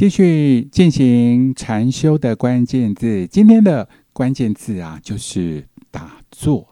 继续进行禅修的关键字，今天的关键字啊，就是打坐。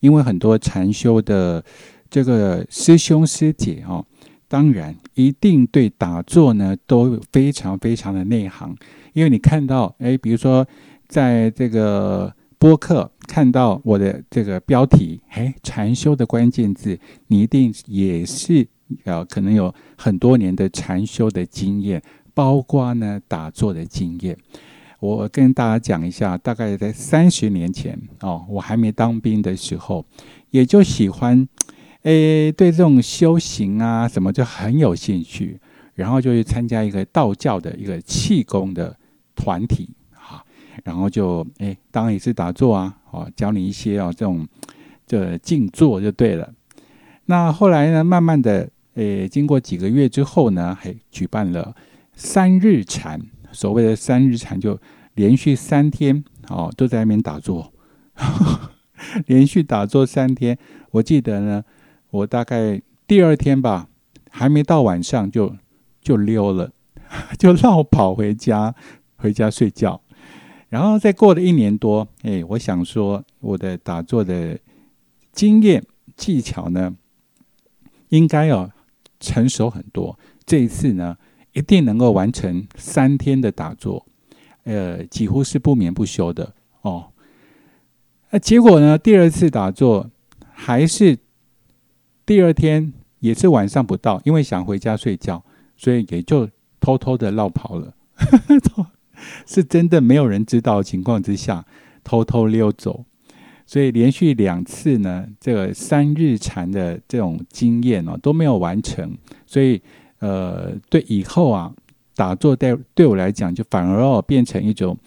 因为很多禅修的这个师兄师姐哦，当然一定对打坐呢都非常非常的内行。因为你看到，哎，比如说在这个播客看到我的这个标题，哎，禅修的关键字，你一定也是呃，可能有很多年的禅修的经验。包括呢打坐的经验，我跟大家讲一下，大概在三十年前哦，我还没当兵的时候，也就喜欢，诶，对这种修行啊什么就很有兴趣，然后就去参加一个道教的一个气功的团体啊，然后就诶，当然也是打坐啊，哦，教你一些哦这种这静坐就对了。那后来呢，慢慢的，诶，经过几个月之后呢，还举办了。三日禅，所谓的三日禅，就连续三天哦，都在那边打坐，连续打坐三天。我记得呢，我大概第二天吧，还没到晚上就就溜了，就绕跑回家，回家睡觉。然后再过了一年多，哎，我想说我的打坐的经验技巧呢，应该要成熟很多。这一次呢。一定能够完成三天的打坐，呃，几乎是不眠不休的哦。那结果呢？第二次打坐还是第二天，也是晚上不到，因为想回家睡觉，所以也就偷偷的绕跑了。是真的没有人知道情况之下偷偷溜走，所以连续两次呢，这个三日禅的这种经验哦都没有完成，所以。呃，对以后啊，打坐对对我来讲，就反而哦变成一种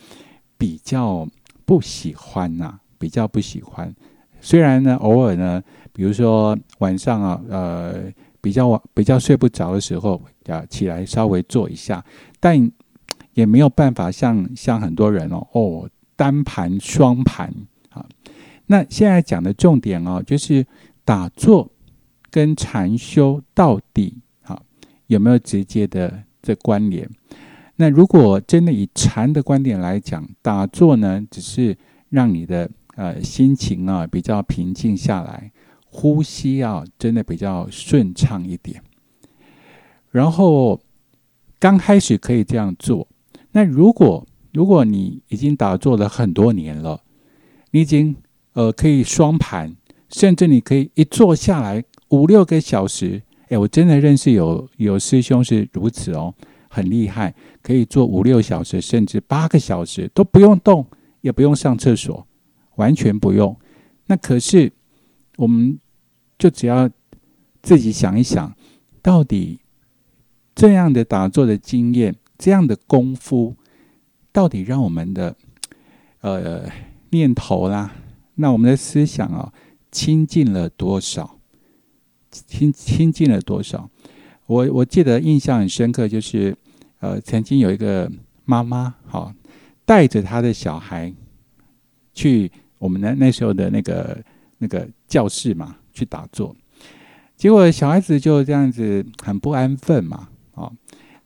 比较不喜欢呐，比较不喜欢。虽然呢，偶尔呢，比如说晚上啊，呃，比较晚、比较睡不着的时候啊，起来稍微做一下，但也没有办法像像很多人哦哦单盘双盘啊。那现在讲的重点哦，就是打坐跟禅修到底。有没有直接的这关联？那如果真的以禅的观点来讲，打坐呢，只是让你的呃心情啊比较平静下来，呼吸啊真的比较顺畅一点。然后刚开始可以这样做。那如果如果你已经打坐了很多年了，你已经呃可以双盘，甚至你可以一坐下来五六个小时。哎，我真的认识有有师兄是如此哦，很厉害，可以做五六小时，甚至八个小时都不用动，也不用上厕所，完全不用。那可是，我们就只要自己想一想，到底这样的打坐的经验，这样的功夫，到底让我们的呃念头啦，那我们的思想啊，清净了多少？亲亲近了多少？我我记得印象很深刻，就是呃，曾经有一个妈妈，好带着她的小孩去我们的那时候的那个那个教室嘛，去打坐。结果小孩子就这样子很不安分嘛，啊，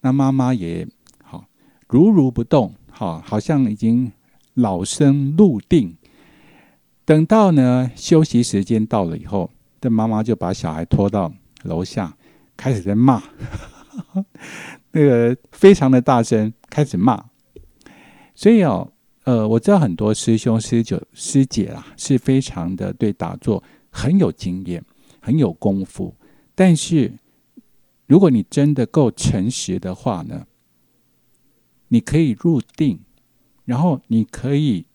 那妈妈也好如如不动，好，好像已经老生入定。等到呢休息时间到了以后。这妈妈就把小孩拖到楼下，开始在骂，那个非常的大声，开始骂。所以哦，呃，我知道很多师兄师姐师姐啦，是非常的对打坐很有经验，很有功夫。但是，如果你真的够诚实的话呢，你可以入定，然后你可以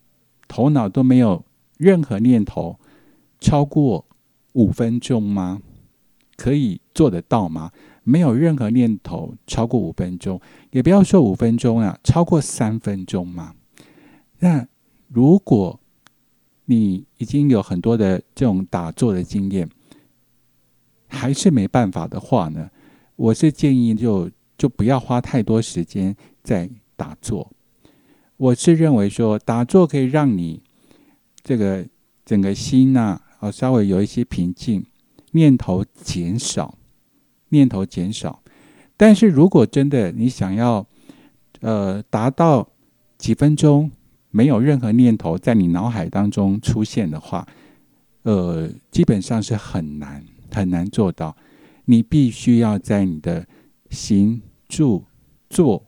头脑都没有任何念头，超过。五分钟吗？可以做得到吗？没有任何念头超过五分钟，也不要说五分钟啊，超过三分钟嘛？那如果你已经有很多的这种打坐的经验，还是没办法的话呢？我是建议就就不要花太多时间在打坐。我是认为说打坐可以让你这个整个心呐。哦，稍微有一些平静，念头减少，念头减少。但是如果真的你想要呃，达到几分钟没有任何念头在你脑海当中出现的话，呃，基本上是很难很难做到。你必须要在你的行、住、坐、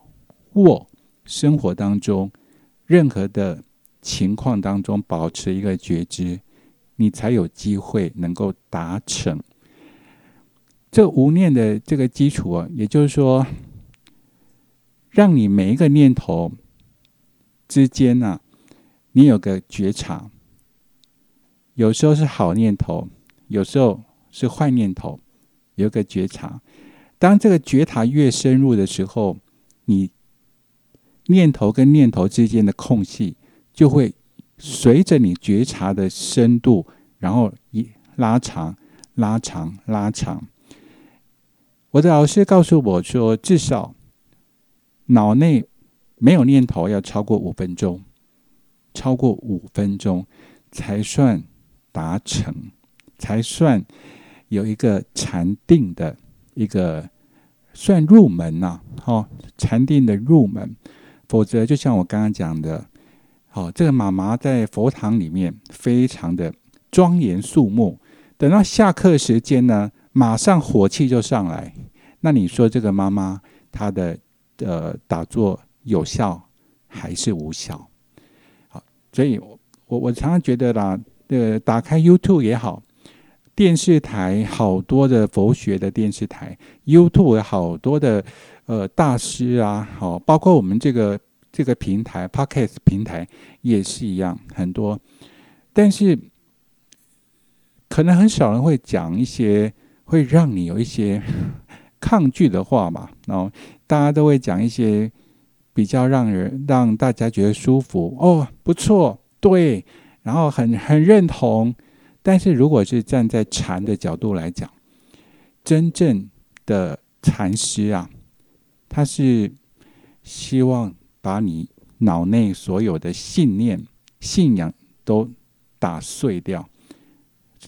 卧生活当中，任何的情况当中保持一个觉知，你才有机会能够达成这无念的这个基础啊。也就是说，让你每一个念头之间呢，你有个觉察。有时候是好念头，有时候是坏念头。有个觉察，当这个觉察越深入的时候，你念头跟念头之间的空隙就会随着你觉察的深度，然后一拉长、拉长、拉长。我的老师告诉我说，至少脑内没有念头要超过五分钟，超过五分钟才算达成，才算。有一个禅定的一个算入门呐，哦，禅定的入门，否则就像我刚刚讲的，哦，这个妈妈在佛堂里面非常的庄严肃穆，等到下课时间呢，马上火气就上来。那你说这个妈妈她的呃打坐有效还是无效？好，所以我我常常觉得啦，呃，打开 YouTube 也好。电视台好多的佛学的电视台，YouTube 有好多的呃大师啊，好，包括我们这个这个平台 Podcast 平台也是一样，很多，但是可能很少人会讲一些会让你有一些 抗拒的话嘛，然后大家都会讲一些比较让人让大家觉得舒服哦，不错，对，然后很很认同。但是，如果是站在禅的角度来讲，真正的禅师啊，他是希望把你脑内所有的信念、信仰都打碎掉，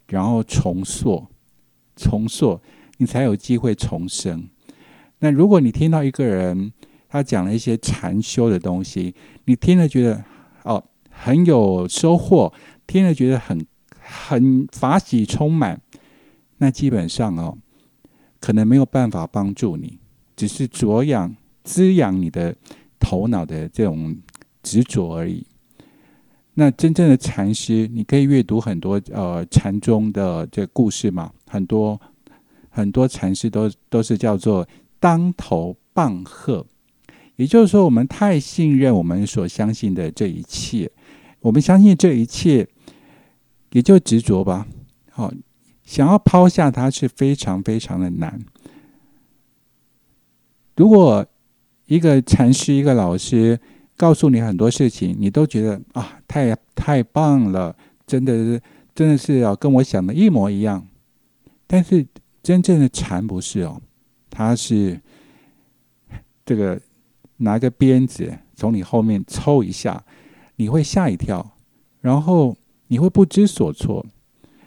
然后重塑、重塑，你才有机会重生。那如果你听到一个人他讲了一些禅修的东西，你听了觉得哦很有收获，听了觉得很。很法喜充满，那基本上哦，可能没有办法帮助你，只是着养滋养你的头脑的这种执着而已。那真正的禅师，你可以阅读很多呃禅宗的这故事嘛，很多很多禅师都都是叫做当头棒喝，也就是说，我们太信任我们所相信的这一切，我们相信这一切。也就执着吧，好，想要抛下它是非常非常的难。如果一个禅师、一个老师告诉你很多事情，你都觉得啊，太太棒了，真的是真的是要跟我想的一模一样。但是真正的禅不是哦，他是这个拿个鞭子从你后面抽一下，你会吓一跳，然后。你会不知所措，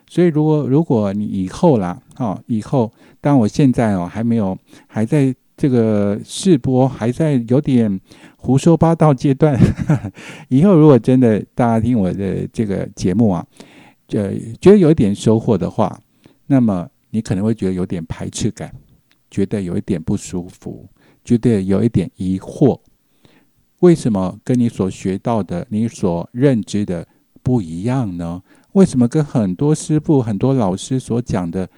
所以如果如果你以后啦，哦，以后，当我现在哦还没有还在这个试播，还在有点胡说八道阶段，以后如果真的大家听我的这个节目啊，呃，觉得有一点收获的话，那么你可能会觉得有点排斥感，觉得有一点不舒服，觉得有一点疑惑，为什么跟你所学到的、你所认知的？不一样呢？为什么跟很多师傅、很多老师所讲的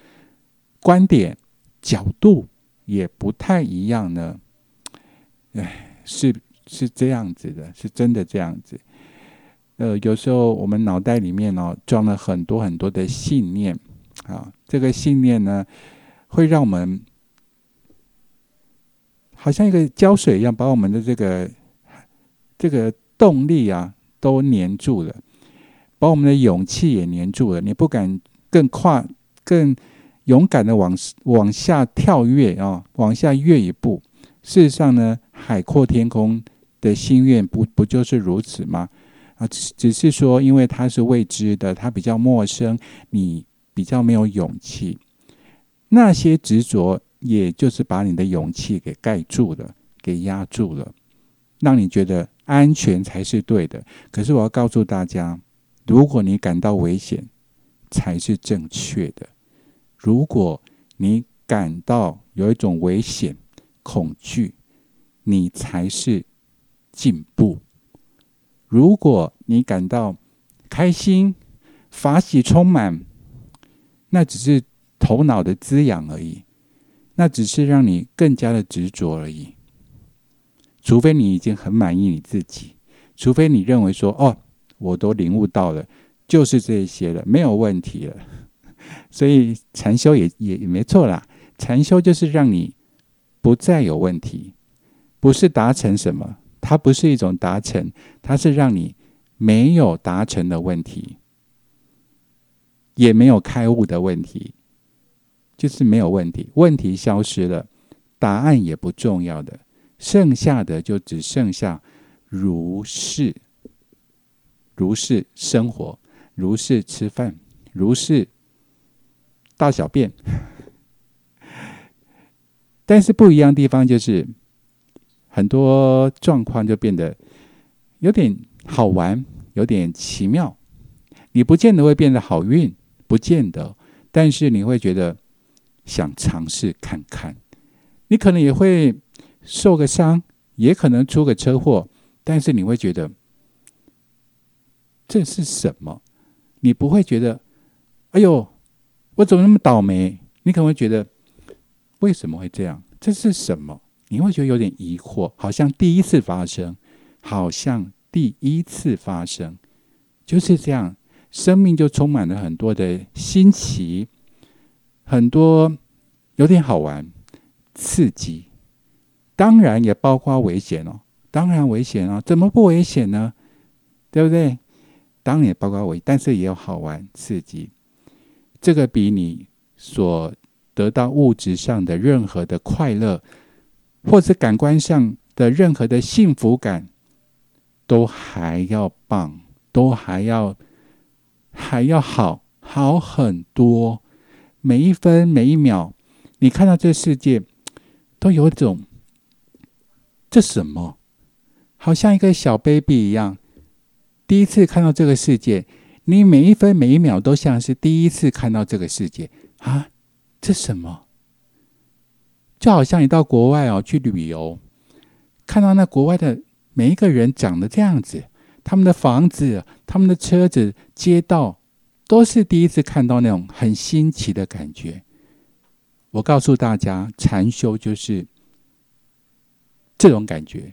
观点、角度也不太一样呢？哎，是是这样子的，是真的这样子。呃，有时候我们脑袋里面哦装了很多很多的信念啊，这个信念呢会让我们好像一个胶水一样，把我们的这个这个动力啊都粘住了。把我们的勇气也黏住了，你不敢更跨、更勇敢的往往下跳跃啊，往下跃一步。事实上呢，海阔天空的心愿不不就是如此吗？啊，只只是说，因为它是未知的，它比较陌生，你比较没有勇气。那些执着，也就是把你的勇气给盖住了，给压住了。让你觉得安全才是对的。可是我要告诉大家，如果你感到危险，才是正确的。如果你感到有一种危险、恐惧，你才是进步。如果你感到开心、法喜充满，那只是头脑的滋养而已，那只是让你更加的执着而已。除非你已经很满意你自己，除非你认为说：“哦，我都领悟到了，就是这些了，没有问题了。”所以禅修也也也没错啦。禅修就是让你不再有问题，不是达成什么，它不是一种达成，它是让你没有达成的问题，也没有开悟的问题，就是没有问题，问题消失了，答案也不重要的，剩下的就只剩下如是，如是生活，如是吃饭，如是。大小便，但是不一样的地方就是很多状况就变得有点好玩，有点奇妙。你不见得会变得好运，不见得，但是你会觉得想尝试看看。你可能也会受个伤，也可能出个车祸，但是你会觉得这是什么？你不会觉得，哎呦。我怎么那么倒霉？你可能会觉得为什么会这样？这是什么？你会觉得有点疑惑，好像第一次发生，好像第一次发生，就是这样。生命就充满了很多的新奇，很多有点好玩、刺激，当然也包括危险哦。当然危险哦，怎么不危险呢？对不对？当然也包括危，但是也有好玩、刺激。这个比你所得到物质上的任何的快乐，或者感官上的任何的幸福感，都还要棒，都还要还要好好很多。每一分每一秒，你看到这世界，都有种这什么，好像一个小 baby 一样，第一次看到这个世界。你每一分每一秒都像是第一次看到这个世界啊！这什么？就好像你到国外哦去旅游，看到那国外的每一个人长得这样子，他们的房子、他们的车子、街道，都是第一次看到那种很新奇的感觉。我告诉大家，禅修就是这种感觉，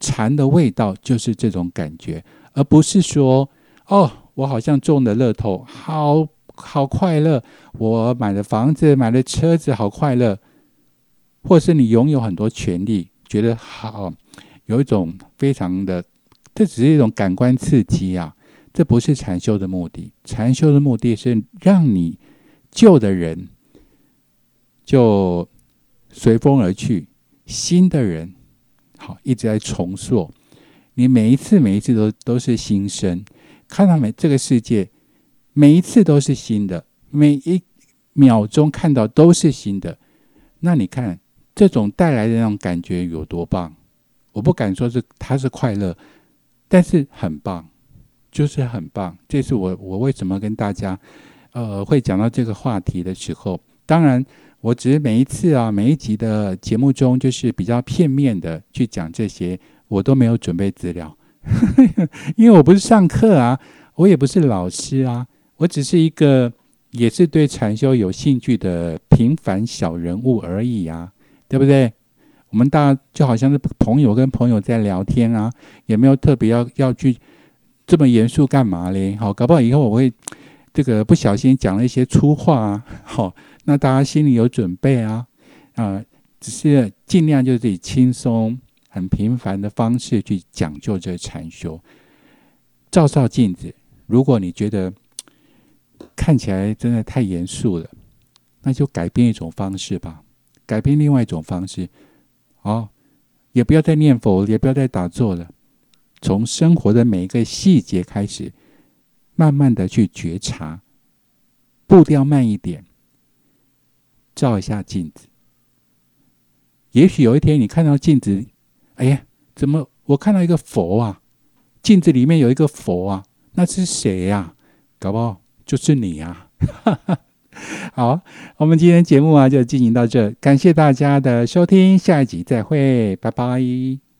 禅的味道就是这种感觉，而不是说哦。我好像中了乐透，好好快乐。我买了房子，买了车子，好快乐。或是你拥有很多权利，觉得好，有一种非常的，这只是一种感官刺激啊。这不是禅修的目的。禅修的目的是让你旧的人就随风而去，新的人好一直在重塑。你每一次每一次都都是新生。看到没？这个世界每一次都是新的，每一秒钟看到都是新的。那你看这种带来的那种感觉有多棒？我不敢说是它是快乐，但是很棒，就是很棒。这是我我为什么跟大家呃会讲到这个话题的时候，当然我只是每一次啊每一集的节目中就是比较片面的去讲这些，我都没有准备资料。因为我不是上课啊，我也不是老师啊，我只是一个也是对禅修有兴趣的平凡小人物而已啊，对不对？我们大就好像是朋友跟朋友在聊天啊，也没有特别要要去这么严肃干嘛嘞？好，搞不好以后我会这个不小心讲了一些粗话啊，好，那大家心里有准备啊，啊，只是尽量就是以轻松。很平凡的方式去讲究这禅修，照照镜子。如果你觉得看起来真的太严肃了，那就改变一种方式吧，改变另外一种方式。哦，也不要再念佛，也不要再打坐了，从生活的每一个细节开始，慢慢的去觉察，步调慢一点，照一下镜子。也许有一天你看到镜子。哎，怎么我看到一个佛啊，镜子里面有一个佛啊，那是谁呀？搞不好就是你呀！好，我们今天节目啊就进行到这，感谢大家的收听，下一集再会，拜拜。